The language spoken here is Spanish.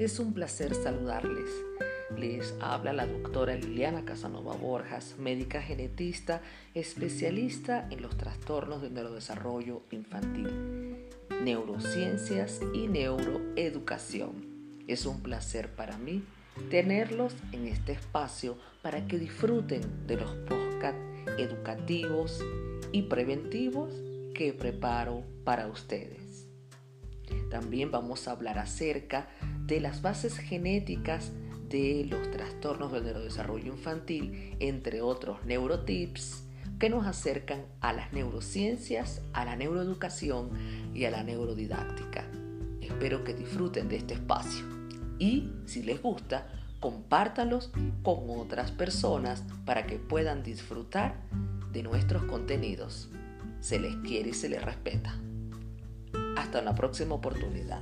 Es un placer saludarles. Les habla la doctora Liliana Casanova Borjas, médica genetista, especialista en los trastornos del neurodesarrollo infantil, neurociencias y neuroeducación. Es un placer para mí tenerlos en este espacio para que disfruten de los podcasts educativos y preventivos que preparo para ustedes. También vamos a hablar acerca de las bases genéticas de los trastornos del neurodesarrollo infantil, entre otros neurotips que nos acercan a las neurociencias, a la neuroeducación y a la neurodidáctica. Espero que disfruten de este espacio y, si les gusta, compártanlos con otras personas para que puedan disfrutar de nuestros contenidos. Se les quiere y se les respeta. Hasta una próxima oportunidad.